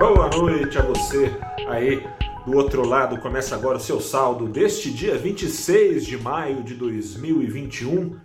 Boa noite a você aí do outro lado. Começa agora o seu saldo deste dia 26 de maio de 2021.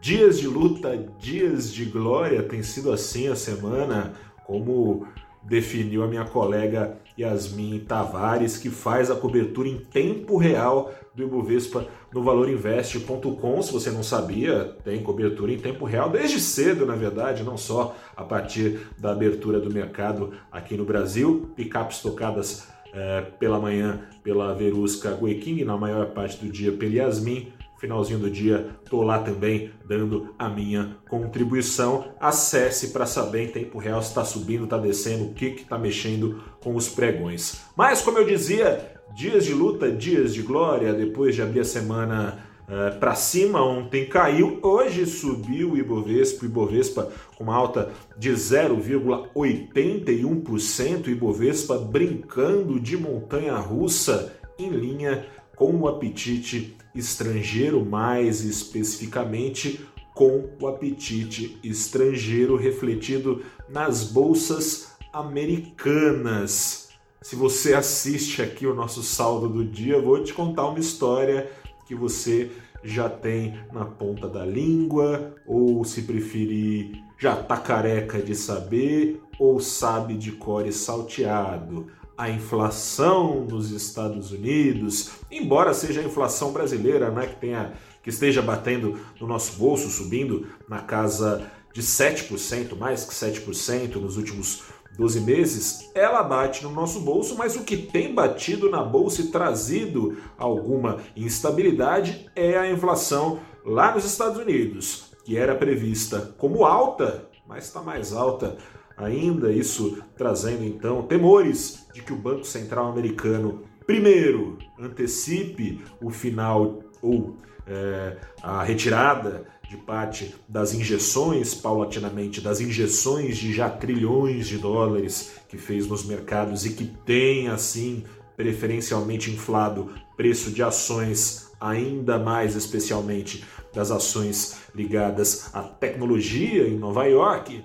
Dias de luta, dias de glória. Tem sido assim a semana, como definiu a minha colega Yasmin Tavares, que faz a cobertura em tempo real do Ibovespa no valorinvest.com. Se você não sabia, tem cobertura em tempo real desde cedo, na verdade, não só a partir da abertura do mercado aqui no Brasil. Picapes tocadas é, pela manhã pela Verusca Guequim, na maior parte do dia pela Yasmin finalzinho do dia, tô lá também dando a minha contribuição. Acesse para saber em tempo real se está subindo, está descendo, o que está mexendo com os pregões. Mas, como eu dizia, dias de luta, dias de glória, depois de abrir a semana uh, eh, para cima, ontem caiu, hoje subiu o Ibovespa, o Ibovespa com uma alta de 0,81%, o Ibovespa brincando de montanha russa em linha com o apetite estrangeiro, mais especificamente com o apetite estrangeiro refletido nas bolsas americanas. Se você assiste aqui o nosso saldo do dia, vou te contar uma história que você já tem na ponta da língua, ou se preferir, já tá careca de saber, ou sabe de core salteado a inflação nos Estados Unidos, embora seja a inflação brasileira, né, que tenha que esteja batendo no nosso bolso, subindo na casa de 7%, mais que 7% nos últimos 12 meses, ela bate no nosso bolso, mas o que tem batido na bolsa e trazido alguma instabilidade é a inflação lá nos Estados Unidos, que era prevista como alta, mas está mais alta ainda, isso trazendo então temores de que o Banco Central americano, primeiro, antecipe o final ou é, a retirada de parte das injeções, paulatinamente, das injeções de já trilhões de dólares que fez nos mercados e que tem, assim, preferencialmente inflado preço de ações, ainda mais especialmente das ações ligadas à tecnologia em Nova York,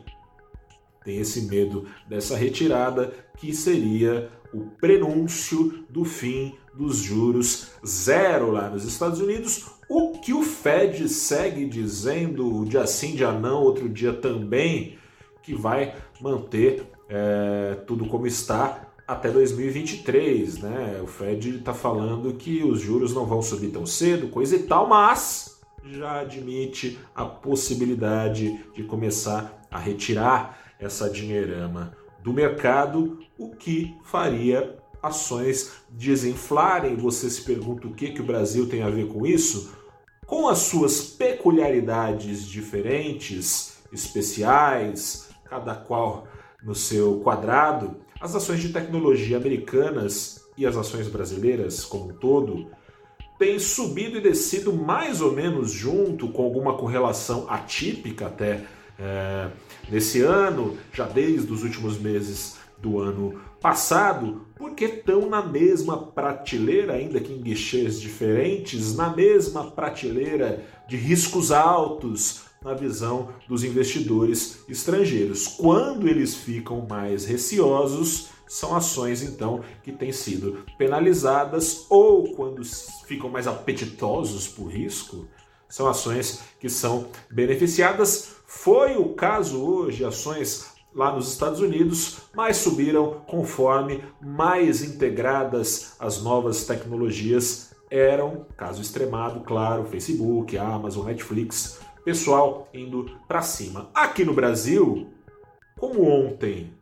tem esse medo dessa retirada, que seria o prenúncio do fim dos juros zero lá nos Estados Unidos, o que o Fed segue dizendo, dia sim, dia não, outro dia também, que vai manter é, tudo como está até 2023, né? O Fed está falando que os juros não vão subir tão cedo, coisa e tal, mas já admite a possibilidade de começar a retirar essa dinheirama do mercado, o que faria ações desinflarem. Você se pergunta o que, que o Brasil tem a ver com isso? Com as suas peculiaridades diferentes, especiais, cada qual no seu quadrado, as ações de tecnologia americanas e as ações brasileiras como um todo têm subido e descido mais ou menos junto, com alguma correlação atípica até é, nesse ano, já desde os últimos meses do ano passado, porque estão na mesma prateleira, ainda que em guichês diferentes, na mesma prateleira de riscos altos na visão dos investidores estrangeiros. Quando eles ficam mais receosos, são ações então que têm sido penalizadas ou quando ficam mais apetitosos por risco, são ações que são beneficiadas foi o caso hoje, ações lá nos Estados Unidos, mas subiram conforme mais integradas as novas tecnologias eram, caso extremado, claro, Facebook, Amazon, Netflix, pessoal indo para cima. Aqui no Brasil, como ontem,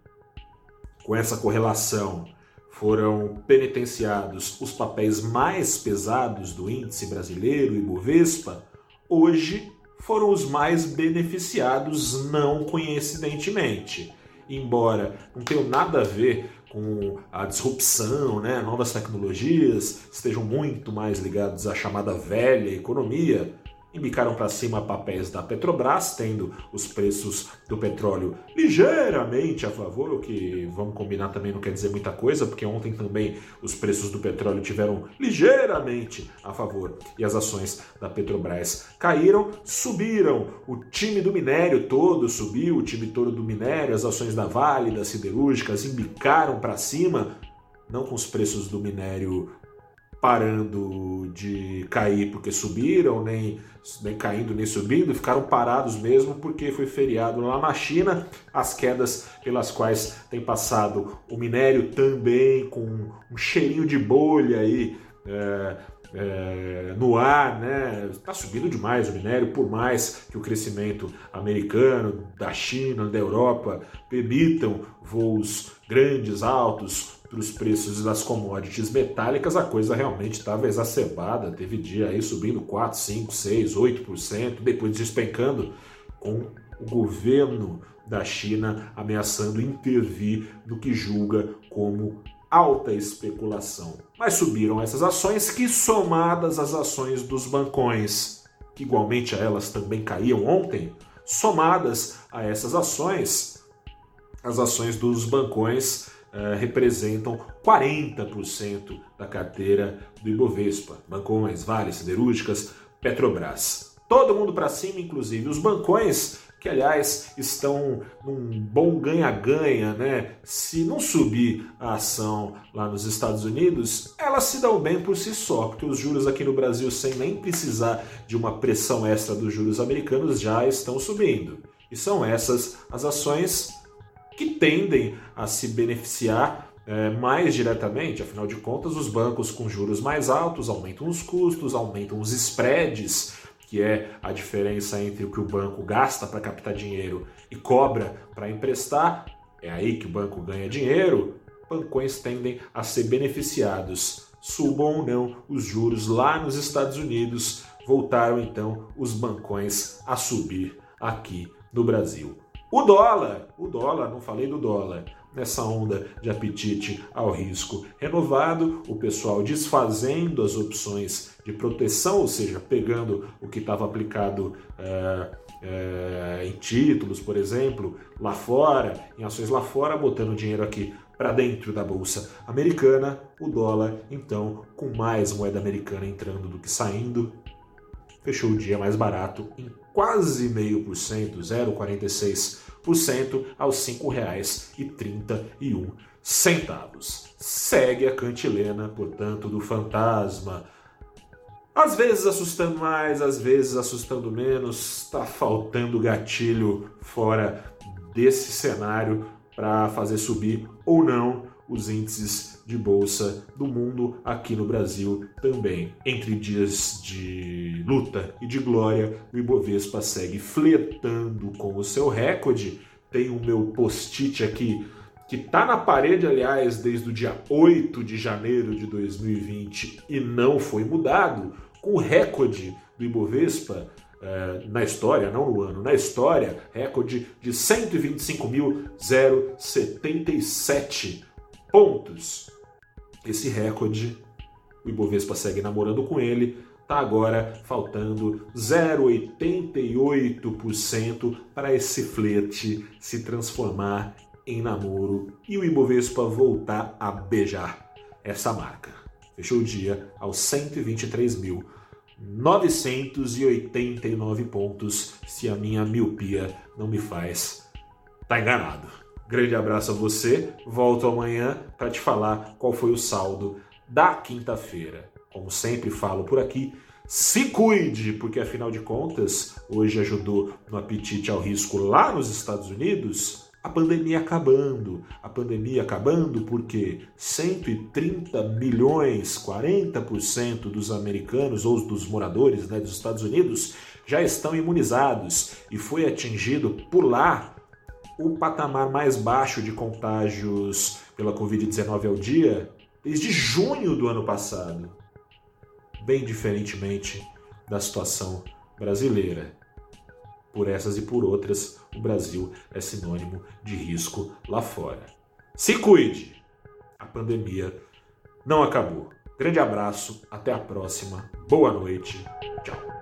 com essa correlação, foram penitenciados os papéis mais pesados do índice brasileiro e Bovespa, hoje foram os mais beneficiados, não coincidentemente. Embora não tenham nada a ver com a disrupção, né, novas tecnologias, estejam muito mais ligados à chamada velha economia, Embicaram para cima papéis da Petrobras, tendo os preços do petróleo ligeiramente a favor, o que, vamos combinar, também não quer dizer muita coisa, porque ontem também os preços do petróleo tiveram ligeiramente a favor e as ações da Petrobras caíram, subiram. O time do minério todo subiu, o time todo do minério, as ações da Vale, das siderúrgicas embicaram para cima, não com os preços do minério parando de cair porque subiram, nem, nem caindo nem subindo, ficaram parados mesmo porque foi feriado lá na China. As quedas pelas quais tem passado o minério também com um cheirinho de bolha aí. É, é, no ar, né? Está subindo demais o minério, por mais que o crescimento americano, da China, da Europa permitam voos grandes, altos, para os preços das commodities metálicas, a coisa realmente estava exacerbada. Teve dia aí subindo 4, 5, 6, 8%, depois despencando, com o governo da China ameaçando intervir no que julga como alta especulação. Mas subiram essas ações que, somadas às ações dos bancões, que igualmente a elas também caíam ontem, somadas a essas ações, as ações dos bancões uh, representam 40% da carteira do Ibovespa. Bancões, Vale, Siderúrgicas, Petrobras. Todo mundo para cima, inclusive os bancões, que aliás estão num bom ganha-ganha, né? Se não subir a ação lá nos Estados Unidos, elas se dão bem por si só, porque os juros aqui no Brasil, sem nem precisar de uma pressão extra dos juros americanos, já estão subindo. E são essas as ações que tendem a se beneficiar é, mais diretamente, afinal de contas, os bancos com juros mais altos aumentam os custos, aumentam os spreads, que é a diferença entre o que o banco gasta para captar dinheiro e cobra para emprestar. É aí que o banco ganha dinheiro. Bancões tendem a ser beneficiados, subam ou não os juros lá nos Estados Unidos. Voltaram então os bancões a subir aqui no Brasil. O dólar, o dólar, não falei do dólar, nessa onda de apetite ao risco renovado, o pessoal desfazendo as opções de proteção, ou seja, pegando o que estava aplicado é, é, em títulos, por exemplo, lá fora, em ações lá fora, botando dinheiro aqui para dentro da bolsa americana, o dólar, então, com mais moeda americana entrando do que saindo, fechou o dia mais barato em quase meio por cento, 0,46% aos R$ 5,31. Segue a cantilena, portanto, do fantasma. Às vezes assustando mais, às vezes assustando menos, está faltando gatilho fora desse cenário para fazer subir ou não os índices de bolsa do mundo aqui no Brasil também. Entre dias de luta e de glória, o Ibovespa segue fletando com o seu recorde. Tem o meu post-it aqui que está na parede, aliás, desde o dia 8 de janeiro de 2020 e não foi mudado, com o recorde do Ibovespa eh, na história, não no ano, na história, recorde de 125.077 pontos. Esse recorde, o Ibovespa segue namorando com ele, está agora faltando 0,88% para esse flerte se transformar em namoro e o Ibovespa voltar a beijar essa marca. Fechou o dia aos 123.989 pontos, se a minha miopia não me faz tá enganado. Grande abraço a você. Volto amanhã para te falar qual foi o saldo da quinta-feira. Como sempre falo por aqui, se cuide, porque afinal de contas, hoje ajudou no apetite ao risco lá nos Estados Unidos. A pandemia acabando. A pandemia acabando porque 130 milhões, 40% dos americanos ou dos moradores né, dos Estados Unidos já estão imunizados e foi atingido por lá o patamar mais baixo de contágios pela Covid-19 ao dia desde junho do ano passado, bem diferentemente da situação brasileira. Por essas e por outras, o Brasil é sinônimo de risco lá fora. Se cuide! A pandemia não acabou. Grande abraço, até a próxima, boa noite, tchau.